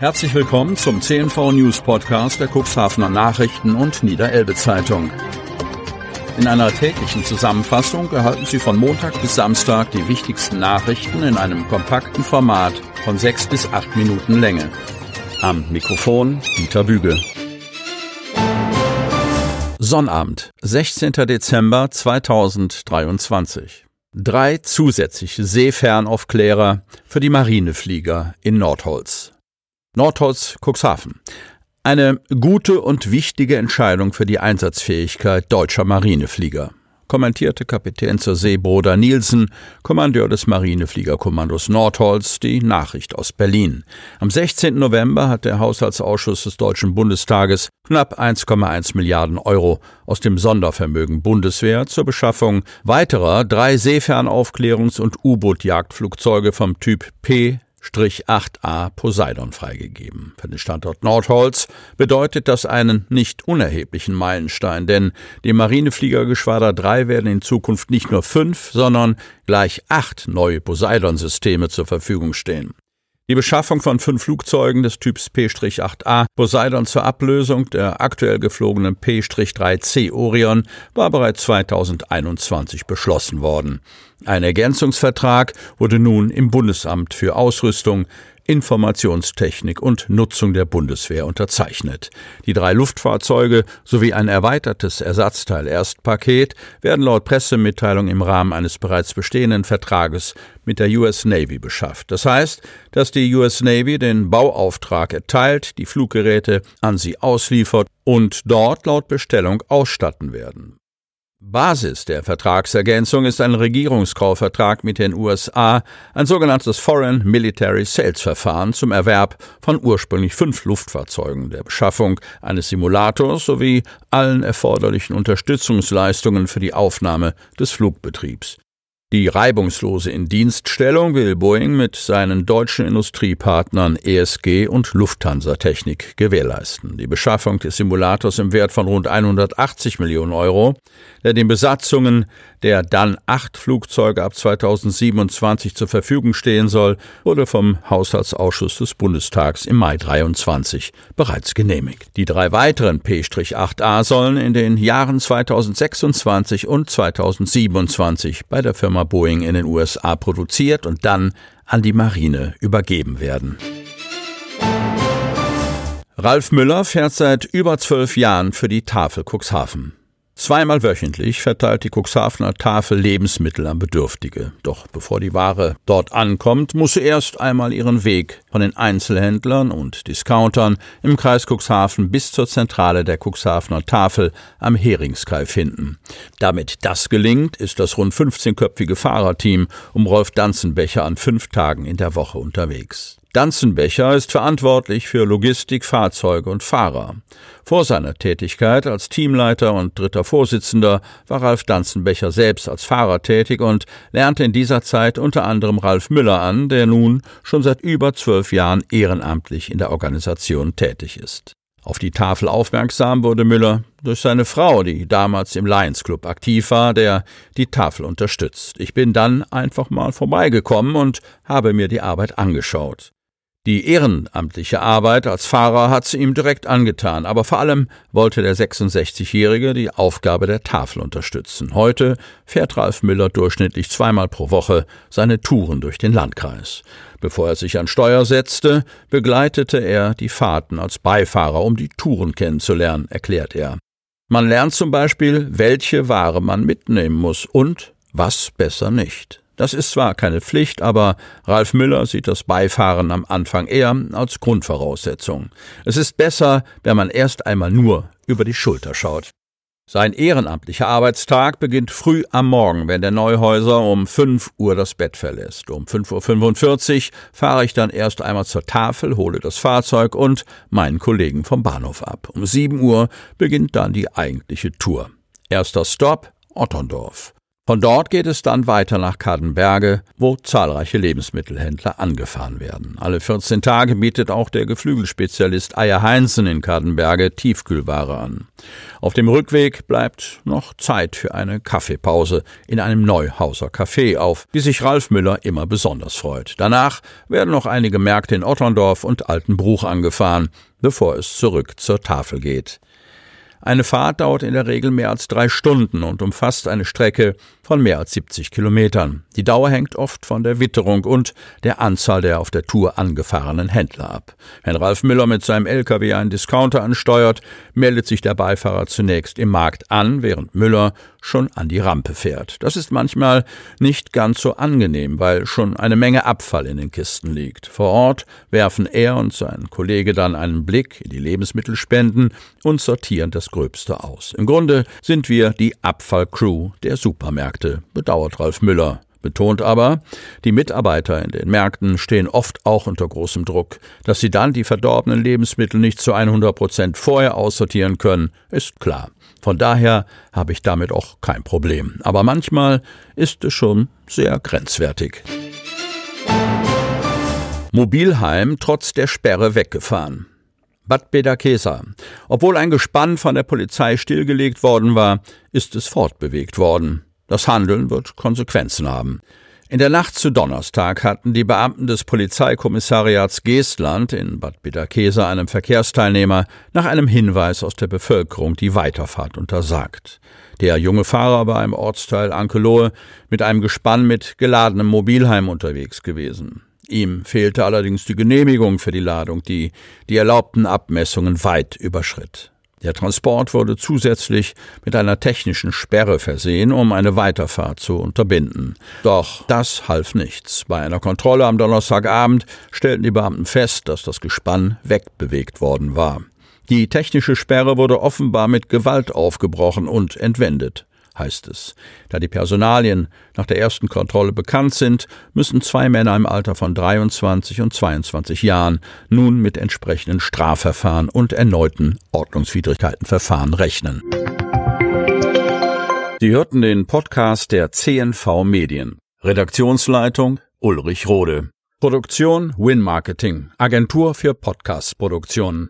Herzlich willkommen zum CNV News Podcast der Cuxhavener Nachrichten und Niederelbe Zeitung. In einer täglichen Zusammenfassung erhalten Sie von Montag bis Samstag die wichtigsten Nachrichten in einem kompakten Format von sechs bis acht Minuten Länge. Am Mikrofon Dieter Bügel. Sonnabend, 16. Dezember 2023. Drei zusätzliche Seefernaufklärer für die Marineflieger in Nordholz. Nordholz Cuxhaven. Eine gute und wichtige Entscheidung für die Einsatzfähigkeit deutscher Marineflieger, kommentierte Kapitän zur See Broder Nielsen, Kommandeur des Marinefliegerkommandos Nordholz, die Nachricht aus Berlin. Am 16. November hat der Haushaltsausschuss des Deutschen Bundestages knapp 1,1 Milliarden Euro aus dem Sondervermögen Bundeswehr zur Beschaffung weiterer drei Seefernaufklärungs- und U-Boot-Jagdflugzeuge vom Typ P 8a Poseidon freigegeben. Für den Standort Nordholz bedeutet das einen nicht unerheblichen Meilenstein, denn dem Marinefliegergeschwader 3 werden in Zukunft nicht nur fünf, sondern gleich acht neue Poseidon-Systeme zur Verfügung stehen. Die Beschaffung von fünf Flugzeugen des Typs P-8A Poseidon zur Ablösung der aktuell geflogenen P-3C Orion war bereits 2021 beschlossen worden. Ein Ergänzungsvertrag wurde nun im Bundesamt für Ausrüstung, Informationstechnik und Nutzung der Bundeswehr unterzeichnet. Die drei Luftfahrzeuge sowie ein erweitertes Ersatzteil-Erstpaket werden laut Pressemitteilung im Rahmen eines bereits bestehenden Vertrages mit der US Navy beschafft. Das heißt, dass die US Navy den Bauauftrag erteilt, die Fluggeräte an sie ausliefert und dort laut Bestellung ausstatten werden. Basis der Vertragsergänzung ist ein Regierungskaufvertrag mit den USA, ein sogenanntes Foreign Military Sales Verfahren zum Erwerb von ursprünglich fünf Luftfahrzeugen, der Beschaffung eines Simulators sowie allen erforderlichen Unterstützungsleistungen für die Aufnahme des Flugbetriebs. Die reibungslose Indienststellung will Boeing mit seinen deutschen Industriepartnern ESG und Lufthansa Technik gewährleisten. Die Beschaffung des Simulators im Wert von rund 180 Millionen Euro, der den Besatzungen der dann acht Flugzeuge ab 2027 zur Verfügung stehen soll, wurde vom Haushaltsausschuss des Bundestags im Mai 23 bereits genehmigt. Die drei weiteren P-8A sollen in den Jahren 2026 und 2027 bei der Firma Boeing in den USA produziert und dann an die Marine übergeben werden. Ralf Müller fährt seit über zwölf Jahren für die Tafel Cuxhaven. Zweimal wöchentlich verteilt die Cuxhavener Tafel Lebensmittel an Bedürftige. Doch bevor die Ware dort ankommt, muss sie erst einmal ihren Weg von den Einzelhändlern und Discountern im Kreis Cuxhaven bis zur Zentrale der Cuxhavener Tafel am Heringskai finden. Damit das gelingt, ist das rund 15-köpfige Fahrerteam um Rolf Danzenbecher an fünf Tagen in der Woche unterwegs. Danzenbecher ist verantwortlich für Logistik, Fahrzeuge und Fahrer. Vor seiner Tätigkeit als Teamleiter und dritter Vorsitzender war Ralf Danzenbecher selbst als Fahrer tätig und lernte in dieser Zeit unter anderem Ralf Müller an, der nun schon seit über zwölf Jahren ehrenamtlich in der Organisation tätig ist. Auf die Tafel aufmerksam wurde Müller durch seine Frau, die damals im Lions Club aktiv war, der die Tafel unterstützt. Ich bin dann einfach mal vorbeigekommen und habe mir die Arbeit angeschaut. Die ehrenamtliche Arbeit als Fahrer hat sie ihm direkt angetan, aber vor allem wollte der 66-Jährige die Aufgabe der Tafel unterstützen. Heute fährt Ralf Müller durchschnittlich zweimal pro Woche seine Touren durch den Landkreis. Bevor er sich an Steuer setzte, begleitete er die Fahrten als Beifahrer, um die Touren kennenzulernen, erklärt er. Man lernt zum Beispiel, welche Ware man mitnehmen muss und was besser nicht. Das ist zwar keine Pflicht, aber Ralf Müller sieht das Beifahren am Anfang eher als Grundvoraussetzung. Es ist besser, wenn man erst einmal nur über die Schulter schaut. Sein ehrenamtlicher Arbeitstag beginnt früh am Morgen, wenn der Neuhäuser um 5 Uhr das Bett verlässt. Um 5.45 Uhr fahre ich dann erst einmal zur Tafel, hole das Fahrzeug und meinen Kollegen vom Bahnhof ab. Um 7 Uhr beginnt dann die eigentliche Tour. Erster Stopp Otterndorf. Von dort geht es dann weiter nach Kadenberge, wo zahlreiche Lebensmittelhändler angefahren werden. Alle 14 Tage bietet auch der Geflügelspezialist Eier Heinzen in Kadenberge Tiefkühlware an. Auf dem Rückweg bleibt noch Zeit für eine Kaffeepause in einem Neuhauser Café auf, die sich Ralf Müller immer besonders freut. Danach werden noch einige Märkte in Otterndorf und Altenbruch angefahren, bevor es zurück zur Tafel geht. Eine Fahrt dauert in der Regel mehr als drei Stunden und umfasst eine Strecke von mehr als 70 Kilometern. Die Dauer hängt oft von der Witterung und der Anzahl der auf der Tour angefahrenen Händler ab. Wenn Ralf Müller mit seinem LKW einen Discounter ansteuert, meldet sich der Beifahrer zunächst im Markt an, während Müller schon an die Rampe fährt. Das ist manchmal nicht ganz so angenehm, weil schon eine Menge Abfall in den Kisten liegt. Vor Ort werfen er und sein Kollege dann einen Blick in die Lebensmittelspenden und sortieren das Gröbste aus. Im Grunde sind wir die Abfallcrew der Supermärkte, bedauert Ralf Müller betont aber, die Mitarbeiter in den Märkten stehen oft auch unter großem Druck. Dass sie dann die verdorbenen Lebensmittel nicht zu 100 Prozent vorher aussortieren können, ist klar. Von daher habe ich damit auch kein Problem. Aber manchmal ist es schon sehr grenzwertig. Mobilheim trotz der Sperre weggefahren. Bad Bedakesa. Obwohl ein Gespann von der Polizei stillgelegt worden war, ist es fortbewegt worden. Das Handeln wird Konsequenzen haben. In der Nacht zu Donnerstag hatten die Beamten des Polizeikommissariats Geestland in Bad Bedakesa einem Verkehrsteilnehmer nach einem Hinweis aus der Bevölkerung die Weiterfahrt untersagt. Der junge Fahrer war im Ortsteil Ankelohe mit einem Gespann mit geladenem Mobilheim unterwegs gewesen. Ihm fehlte allerdings die Genehmigung für die Ladung, die die erlaubten Abmessungen weit überschritt. Der Transport wurde zusätzlich mit einer technischen Sperre versehen, um eine Weiterfahrt zu unterbinden. Doch das half nichts. Bei einer Kontrolle am Donnerstagabend stellten die Beamten fest, dass das Gespann wegbewegt worden war. Die technische Sperre wurde offenbar mit Gewalt aufgebrochen und entwendet heißt es. Da die Personalien nach der ersten Kontrolle bekannt sind, müssen zwei Männer im Alter von 23 und 22 Jahren nun mit entsprechenden Strafverfahren und erneuten Ordnungswidrigkeitenverfahren rechnen. Sie hörten den Podcast der CNV Medien. Redaktionsleitung Ulrich Rode. Produktion Win Marketing, Agentur für Podcast-Produktionen.